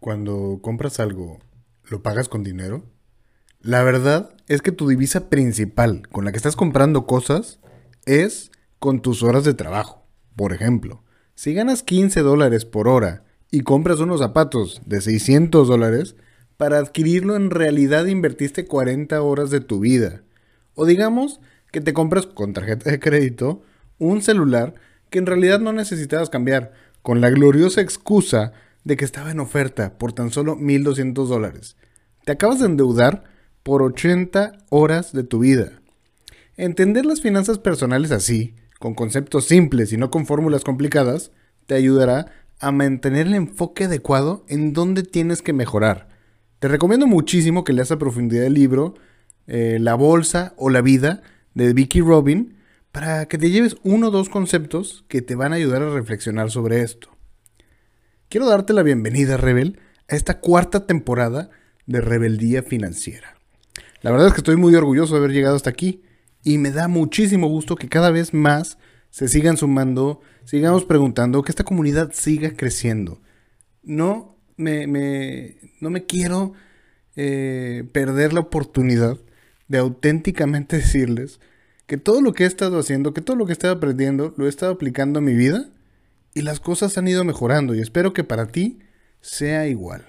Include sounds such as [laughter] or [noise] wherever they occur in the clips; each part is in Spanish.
cuando compras algo, ¿lo pagas con dinero? La verdad es que tu divisa principal con la que estás comprando cosas es con tus horas de trabajo. Por ejemplo, si ganas 15 dólares por hora y compras unos zapatos de 600 dólares, para adquirirlo en realidad invertiste 40 horas de tu vida. O digamos que te compras con tarjeta de crédito un celular que en realidad no necesitabas cambiar, con la gloriosa excusa de que estaba en oferta por tan solo 1.200 dólares. Te acabas de endeudar por 80 horas de tu vida. Entender las finanzas personales así, con conceptos simples y no con fórmulas complicadas, te ayudará a mantener el enfoque adecuado en dónde tienes que mejorar. Te recomiendo muchísimo que leas a profundidad el libro eh, La Bolsa o la Vida de Vicky Robin para que te lleves uno o dos conceptos que te van a ayudar a reflexionar sobre esto. Quiero darte la bienvenida, Rebel, a esta cuarta temporada de Rebeldía Financiera. La verdad es que estoy muy orgulloso de haber llegado hasta aquí y me da muchísimo gusto que cada vez más se sigan sumando, sigamos preguntando, que esta comunidad siga creciendo. No me, no me quiero eh, perder la oportunidad de auténticamente [laughs] decirles que todo lo que he estado haciendo, que todo lo que he estado aprendiendo, lo he estado aplicando a mi vida y las cosas han ido mejorando y espero que para ti sea igual.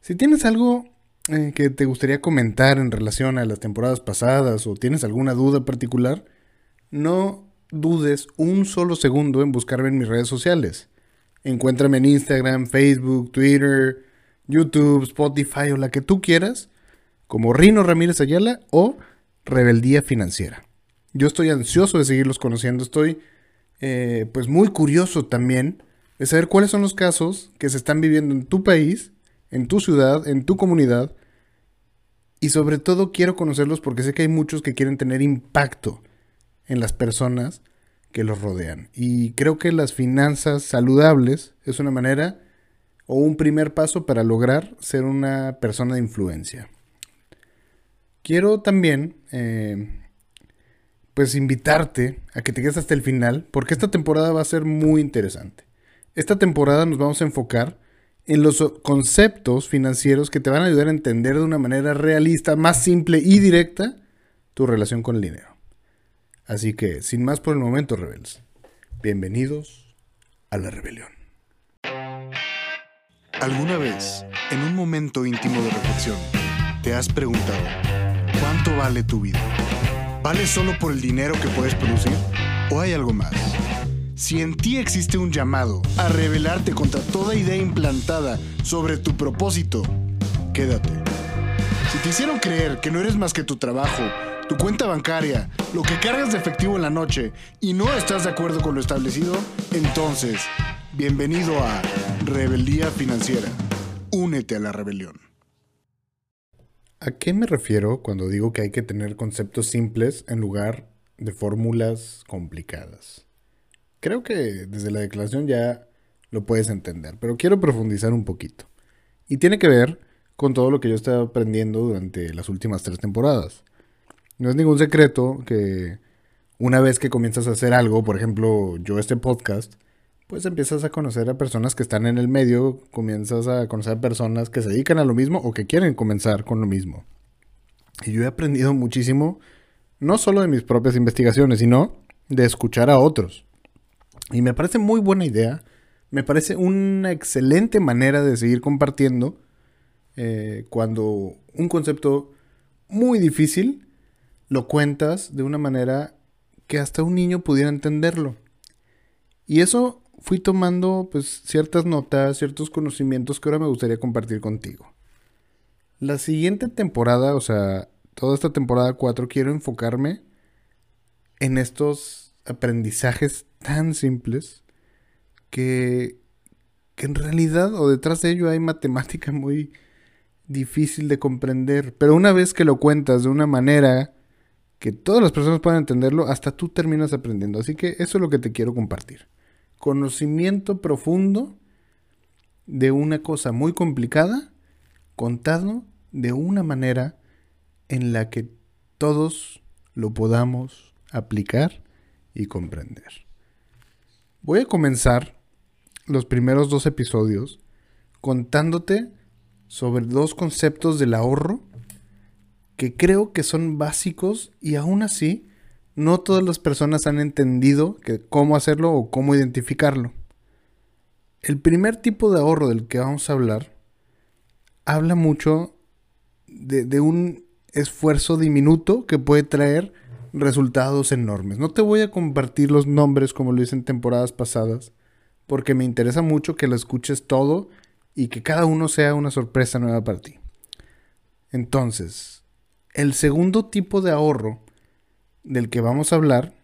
Si tienes algo eh, que te gustaría comentar en relación a las temporadas pasadas o tienes alguna duda particular, no dudes un solo segundo en buscarme en mis redes sociales. Encuéntrame en Instagram, Facebook, Twitter, YouTube, Spotify o la que tú quieras, como Rino Ramírez Ayala o Rebeldía Financiera. Yo estoy ansioso de seguirlos conociendo, estoy eh, pues muy curioso también de saber cuáles son los casos que se están viviendo en tu país, en tu ciudad, en tu comunidad. Y sobre todo quiero conocerlos porque sé que hay muchos que quieren tener impacto en las personas que los rodean. Y creo que las finanzas saludables es una manera o un primer paso para lograr ser una persona de influencia. Quiero también eh, pues invitarte a que te quedes hasta el final, porque esta temporada va a ser muy interesante. Esta temporada nos vamos a enfocar en los conceptos financieros que te van a ayudar a entender de una manera realista, más simple y directa tu relación con el dinero. Así que, sin más por el momento, rebeldes, bienvenidos a la rebelión. ¿Alguna vez, en un momento íntimo de reflexión, te has preguntado, ¿cuánto vale tu vida? ¿Vale solo por el dinero que puedes producir? ¿O hay algo más? Si en ti existe un llamado a rebelarte contra toda idea implantada sobre tu propósito, quédate. Si te hicieron creer que no eres más que tu trabajo, tu cuenta bancaria, lo que cargas de efectivo en la noche y no estás de acuerdo con lo establecido, entonces, bienvenido a Rebeldía Financiera. Únete a la rebelión. ¿A qué me refiero cuando digo que hay que tener conceptos simples en lugar de fórmulas complicadas? Creo que desde la declaración ya lo puedes entender, pero quiero profundizar un poquito. Y tiene que ver con todo lo que yo he estado aprendiendo durante las últimas tres temporadas. No es ningún secreto que una vez que comienzas a hacer algo, por ejemplo, yo este podcast, pues empiezas a conocer a personas que están en el medio, comienzas a conocer a personas que se dedican a lo mismo o que quieren comenzar con lo mismo. Y yo he aprendido muchísimo, no solo de mis propias investigaciones, sino de escuchar a otros. Y me parece muy buena idea, me parece una excelente manera de seguir compartiendo eh, cuando un concepto muy difícil lo cuentas de una manera que hasta un niño pudiera entenderlo. Y eso fui tomando pues ciertas notas, ciertos conocimientos que ahora me gustaría compartir contigo. La siguiente temporada, o sea, toda esta temporada 4 quiero enfocarme en estos aprendizajes tan simples que, que en realidad o detrás de ello hay matemática muy difícil de comprender, pero una vez que lo cuentas de una manera que todas las personas puedan entenderlo, hasta tú terminas aprendiendo. Así que eso es lo que te quiero compartir conocimiento profundo de una cosa muy complicada contado de una manera en la que todos lo podamos aplicar y comprender. Voy a comenzar los primeros dos episodios contándote sobre dos conceptos del ahorro que creo que son básicos y aún así no todas las personas han entendido que cómo hacerlo o cómo identificarlo. El primer tipo de ahorro del que vamos a hablar habla mucho de, de un esfuerzo diminuto que puede traer resultados enormes. No te voy a compartir los nombres como lo hice en temporadas pasadas, porque me interesa mucho que lo escuches todo y que cada uno sea una sorpresa nueva para ti. Entonces, el segundo tipo de ahorro del que vamos a hablar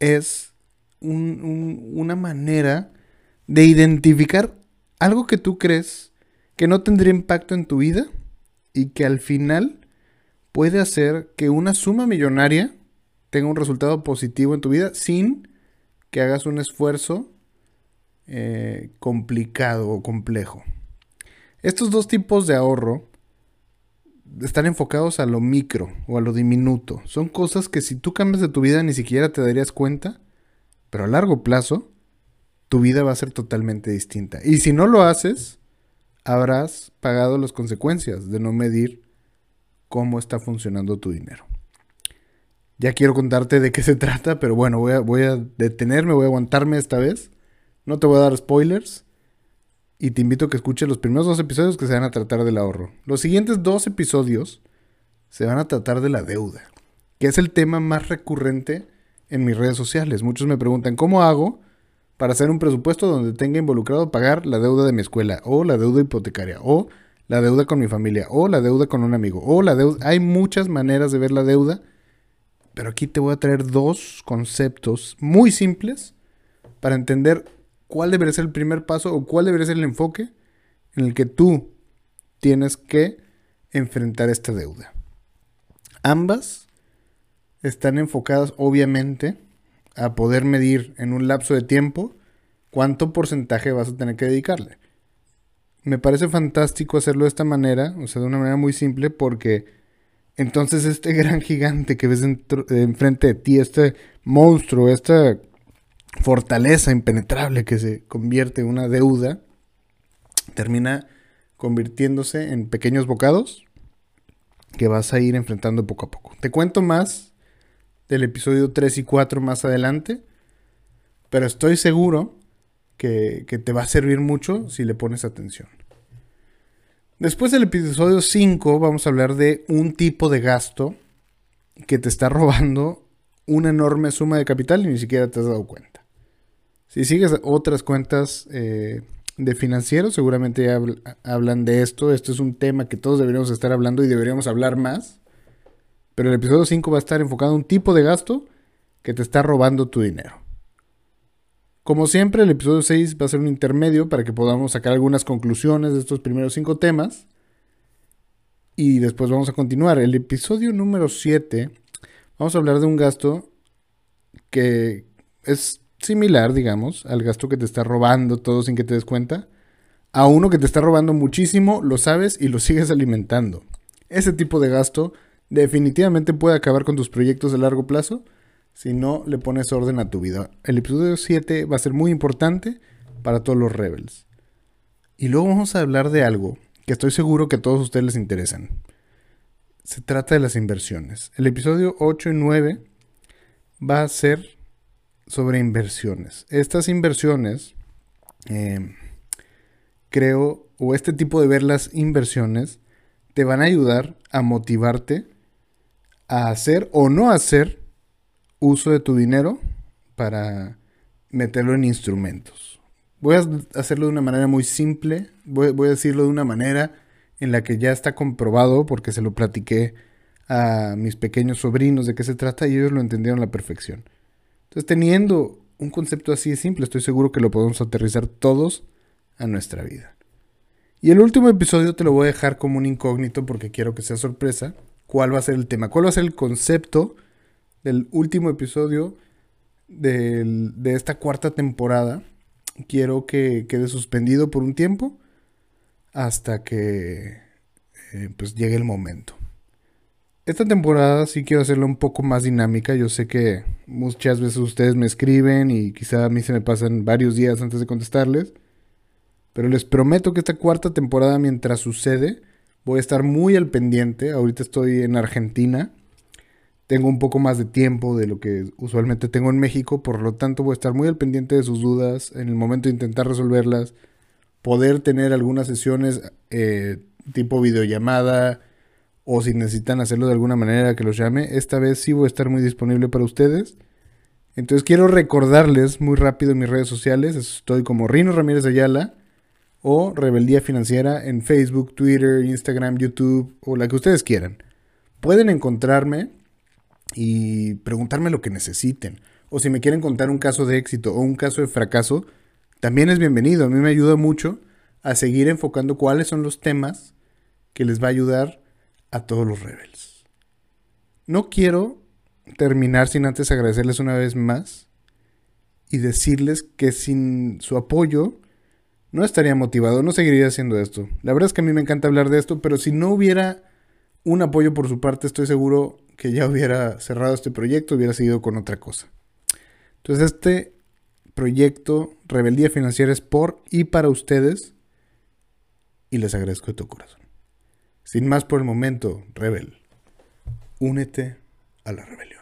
es una manera de identificar algo que tú crees que no tendría impacto en tu vida y que al final puede hacer que una suma millonaria tenga un resultado positivo en tu vida sin que hagas un esfuerzo eh, complicado o complejo. Estos dos tipos de ahorro están enfocados a lo micro o a lo diminuto. Son cosas que si tú cambias de tu vida ni siquiera te darías cuenta, pero a largo plazo tu vida va a ser totalmente distinta. Y si no lo haces, habrás pagado las consecuencias de no medir cómo está funcionando tu dinero. Ya quiero contarte de qué se [laughs] trata, pero bueno, voy a, voy a detenerme, voy a aguantarme esta vez. No te voy a dar spoilers. Y te invito a que escuches los primeros dos episodios que se van a tratar del ahorro. Los siguientes dos episodios se van a tratar de la deuda, que es el tema más recurrente en mis redes sociales. Muchos me preguntan, ¿cómo hago para hacer un presupuesto donde tenga involucrado pagar la deuda de mi escuela o la deuda hipotecaria o la deuda con mi familia, o la deuda con un amigo, o la deuda... Hay muchas maneras de ver la deuda, pero aquí te voy a traer dos conceptos muy simples para entender cuál debería ser el primer paso o cuál debería ser el enfoque en el que tú tienes que enfrentar esta deuda. Ambas están enfocadas obviamente a poder medir en un lapso de tiempo cuánto porcentaje vas a tener que dedicarle me parece fantástico hacerlo de esta manera, o sea, de una manera muy simple, porque entonces este [laughs] gran gigante que ves enfrente de ti, este monstruo, esta fortaleza impenetrable que se convierte en una deuda, termina convirtiéndose en pequeños bocados que vas a ir enfrentando poco a poco. Te cuento más del episodio 3 y 4 más adelante, pero estoy seguro que, te va a servir mucho si le pones atención. Después del episodio 5 vamos a hablar de un tipo de gasto que te está [laughs] robando una enorme suma de capital y ni siquiera te has dado cuenta. Si sigues otras cuentas eh, de financieros, seguramente ya hablan de esto. Esto es un tema que todos deberíamos estar hablando y deberíamos hablar más. Pero el episodio 5 va a estar enfocado en un tipo de gasto que te está robando tu dinero. Como siempre, el episodio 6 va a ser un intermedio para que podamos sacar algunas conclusiones de estos primeros cinco temas. Y después vamos a continuar. El episodio número 7, vamos a hablar de un gasto que es similar, digamos, al gasto que te está robando todo sin que te des cuenta. A uno que te está robando muchísimo, lo sabes y lo sigues alimentando. Ese tipo de gasto definitivamente puede acabar con tus proyectos a largo plazo si no le pones orden a tu vida. El episodio 7 va a ser muy importante para todos los rebels. Y luego vamos a hablar de algo que estoy seguro que a todos ustedes les interesan. Se trata de las inversiones. El episodio 8 y 9 va a ser sobre inversiones. Estas inversiones, eh, creo, o este tipo de ver las inversiones, te van a ayudar a motivarte a hacer o no hacer uso de tu dinero para meterlo en instrumentos. Voy a hacerlo de una manera muy simple, voy, a decirlo de una manera en la que ya está comprobado porque se lo platiqué a mis pequeños sobrinos de qué se trata y ellos lo entendieron a la perfección. Entonces, teniendo un concepto así de simple, estoy seguro que lo podemos aterrizar todos a nuestra vida. Y el último episodio te lo voy a dejar como un incógnito porque quiero que sea sorpresa. ¿Cuál va a ser el tema? ¿Cuál va a ser el concepto del último episodio de esta cuarta temporada. Quiero que quede suspendido por un tiempo hasta que eh, pues llegue el momento. Esta temporada sí quiero hacerla un poco más dinámica. Yo sé que muchas veces ustedes me escriben y quizá a mí se me pasan varios días antes de contestarles. Pero les prometo que esta cuarta temporada, mientras sucede, voy a estar muy al pendiente. Ahorita estoy en Argentina. Tengo un poco más de tiempo de lo que usualmente tengo en México, por lo tanto voy a estar muy al pendiente de sus dudas en el momento de intentar resolverlas, poder tener algunas sesiones eh, tipo videollamada o si necesitan hacerlo de alguna manera que los llame. Esta vez sí voy a estar muy disponible para ustedes. Entonces quiero recordarles muy rápido en mis redes sociales. Estoy como Rino Ramírez Ayala o Rebeldía Financiera en Facebook, Twitter, Instagram, YouTube o la que ustedes quieran. Pueden encontrarme y preguntarme lo que necesiten. O si me quieren contar un caso de éxito o un caso de fracaso, también es bienvenido. A mí me ayuda mucho a seguir enfocando cuáles son los temas que les va a ayudar a todos los rebels. No quiero terminar sin antes agradecerles una vez más y decirles que sin su apoyo no estaría motivado, no seguiría haciendo esto. La verdad es que a mí me encanta hablar de esto, pero si no hubiera un apoyo por su parte, estoy seguro que ya hubiera cerrado este proyecto, hubiera seguido con otra cosa. Entonces este proyecto Rebeldía Financiera es por y para ustedes y les agradezco de tu corazón. Sin más por el momento, Rebel, únete a la rebelión.